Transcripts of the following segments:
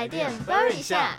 台电 burn 一下，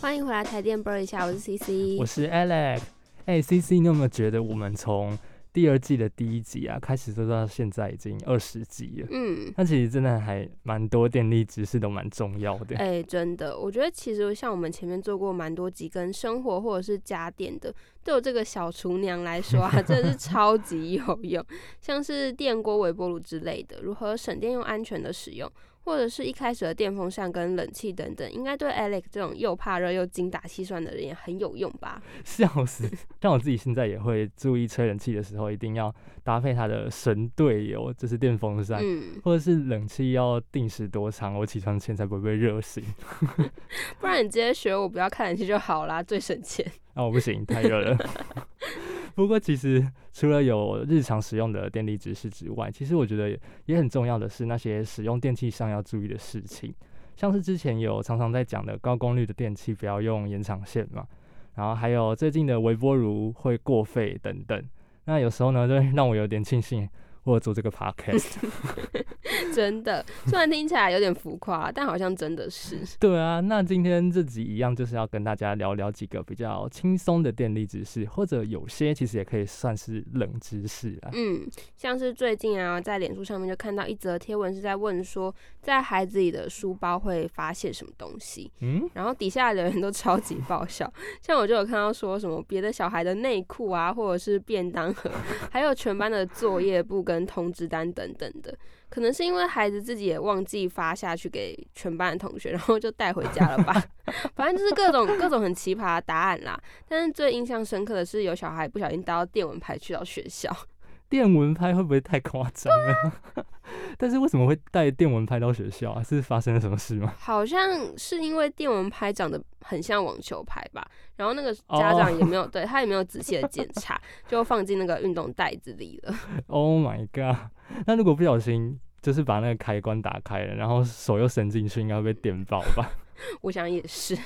欢迎回来台电 burn 一下，我是 CC，我是 Alex。哎，CC，你有没有觉得我们从第二季的第一集啊，开始做到现在已经二十集了？嗯，那其实真的还蛮多电力知识都蛮重要的。哎，真的，我觉得其实像我们前面做过蛮多集跟生活或者是家电的，对我这个小厨娘来说啊，真的是超级有用，像是电锅、微波炉之类的，如何省电又安全的使用。或者是一开始的电风扇跟冷气等等，应该对 Alex 这种又怕热又精打细算的人也很有用吧？笑死！像我自己现在也会注意吹冷气的时候，一定要搭配它的神队友，就是电风扇，或者是冷气要定时多长，我起床前才不会被热醒。不然你直接学我，不要看冷气就好啦，最省钱。啊，我不行，太热了。不过，其实除了有日常使用的电力知识之外，其实我觉得也很重要的是那些使用电器上要注意的事情，像是之前有常常在讲的高功率的电器不要用延长线嘛，然后还有最近的微波炉会过沸等等，那有时候呢，就让我有点庆幸。或做这个 podcast，真的，虽然听起来有点浮夸，但好像真的是。对啊，那今天这集一样，就是要跟大家聊聊几个比较轻松的电力知识，或者有些其实也可以算是冷知识啊。嗯，像是最近啊，在脸书上面就看到一则贴文，是在问说，在孩子里的书包会发现什么东西？嗯，然后底下的人都超级爆笑，像我就有看到说什么别的小孩的内裤啊，或者是便当盒，还有全班的作业簿跟。跟通知单等等的，可能是因为孩子自己也忘记发下去给全班的同学，然后就带回家了吧。反正就是各种各种很奇葩的答案啦。但是最印象深刻的是，有小孩不小心带到电蚊拍去到学校。电蚊拍会不会太夸张了？但是为什么会带电蚊拍到学校啊？是发生了什么事吗？好像是因为电蚊拍长得很像网球拍吧，然后那个家长也没有对他也没有仔细的检查，就放进那个运动袋子里了。Oh my god！那如果不小心就是把那个开关打开了，然后手又伸进去，应该会被电爆吧？我想也是。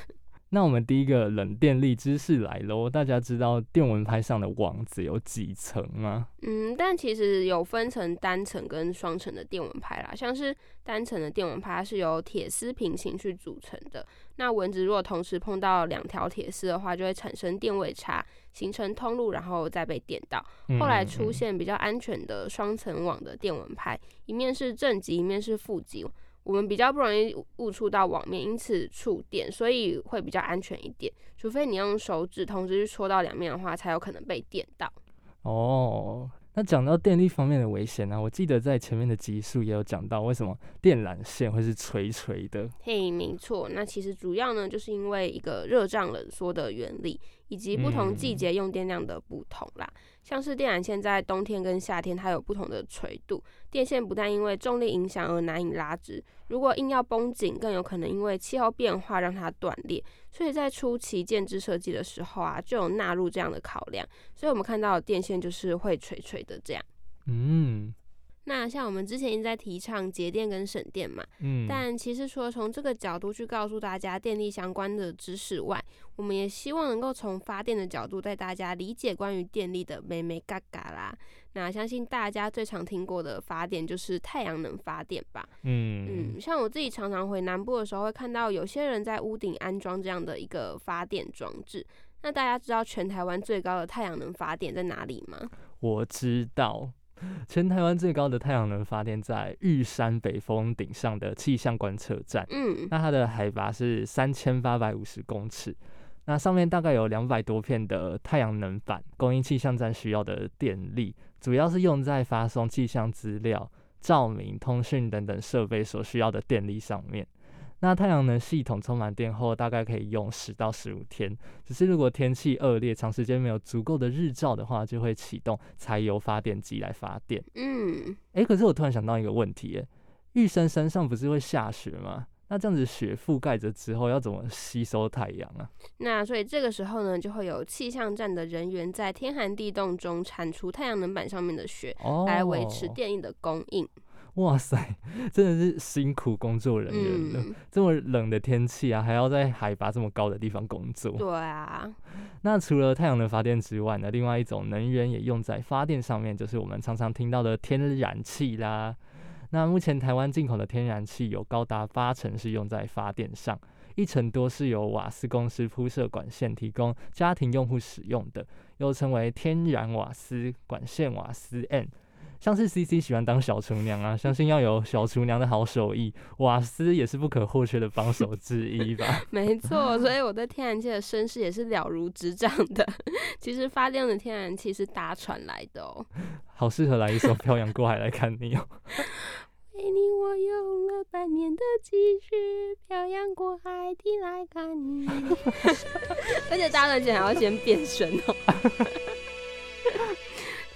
那我们第一个冷电力知识来喽！大家知道电蚊拍上的网子有几层吗？嗯，但其实有分成单层跟双层的电蚊拍啦。像是单层的电蚊拍是由铁丝平行去组成的，那蚊子如果同时碰到两条铁丝的话，就会产生电位差，形成通路，然后再被电到。后来出现比较安全的双层网的电蚊拍，一面是正极，一面是负极。我们比较不容易误触到网面，因此触电，所以会比较安全一点。除非你用手指同时去戳到两面的话，才有可能被电到。哦。那讲到电力方面的危险呢？我记得在前面的集数也有讲到，为什么电缆线会是垂垂的？嘿，没错。那其实主要呢，就是因为一个热胀冷缩的原理，以及不同季节用电量的不同啦。像是电缆线在冬天跟夏天，它有不同的垂度，电线不但因为重力影响而难以拉直，如果硬要绷紧，更有可能因为气候变化让它断裂。所以在初期建制设计的时候啊，就有纳入这样的考量。所以我们看到电线就是会垂垂的这样。嗯。那像我们之前一直在提倡节电跟省电嘛，嗯，但其实除了从这个角度去告诉大家电力相关的知识外，我们也希望能够从发电的角度带大家理解关于电力的美美嘎嘎啦。那相信大家最常听过的发电就是太阳能发电吧，嗯嗯，像我自己常常回南部的时候会看到有些人在屋顶安装这样的一个发电装置。那大家知道全台湾最高的太阳能发电在哪里吗？我知道。全台湾最高的太阳能发电在玉山北峰顶上的气象观测站，嗯，那它的海拔是三千八百五十公尺，那上面大概有两百多片的太阳能板，供应气象站需要的电力，主要是用在发送气象资料、照明、通讯等等设备所需要的电力上面。那太阳能系统充满电后，大概可以用十到十五天。只是如果天气恶劣，长时间没有足够的日照的话，就会启动柴油发电机来发电。嗯，哎，可是我突然想到一个问题，哎，玉山山上不是会下雪吗？那这样子雪覆盖着之后，要怎么吸收太阳啊？那所以这个时候呢，就会有气象站的人员在天寒地冻中铲除太阳能板上面的雪，来维持电力的供应。哇塞，真的是辛苦工作人员了。这么冷的天气啊，还要在海拔这么高的地方工作。对啊。那除了太阳能发电之外呢，另外一种能源也用在发电上面，就是我们常常听到的天然气啦。那目前台湾进口的天然气有高达八成是用在发电上，一成多是由瓦斯公司铺设管线提供家庭用户使用的，又称为天然瓦斯、管线瓦斯 N。像是 C C 喜欢当小厨娘啊，相信要有小厨娘的好手艺，瓦斯也是不可或缺的帮手之一吧。没错，所以我对天然气的身世也是了如指掌的。其实发电的天然气是搭船来的哦。好适合来一首《漂洋过海来看你》哦。为你我用了半年的积蓄，漂洋过海的来看你。而且搭船前还要先变身哦。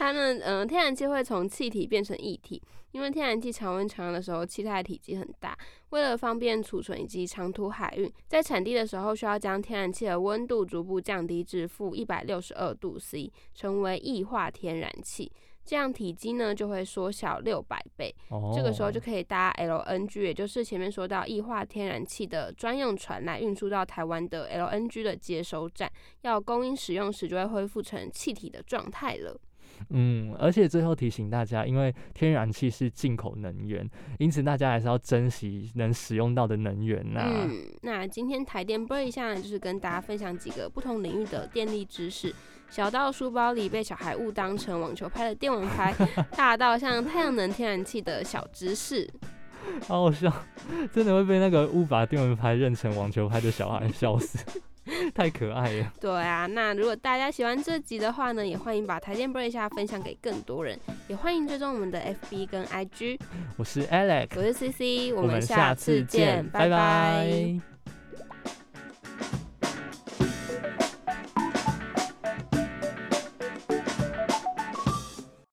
它呢，嗯，天然气会从气体变成液体，因为天然气常温常热的时候，气态体积很大。为了方便储存以及长途海运，在产地的时候需要将天然气的温度逐步降低至负一百六十二度 C，成为液化天然气。这样体积呢就会缩小六百倍。这个时候就可以搭 LNG，也就是前面说到液化天然气的专用船来运输到台湾的 LNG 的接收站，要供应使用时就会恢复成气体的状态了。嗯，而且最后提醒大家，因为天然气是进口能源，因此大家还是要珍惜能使用到的能源呐。嗯，那今天台电播一下，就是跟大家分享几个不同领域的电力知识，小到书包里被小孩误当成网球拍的电蚊拍，大到像太阳能天然气的小知识。好好笑，真的会被那个误把电蚊拍认成网球拍的小孩笑死。太可爱了。对啊，那如果大家喜欢这集的话呢，也欢迎把台电播一下分享给更多人，也欢迎追踪我们的 FB 跟 IG。我是 Alex，我是 CC，我们下次见，拜拜。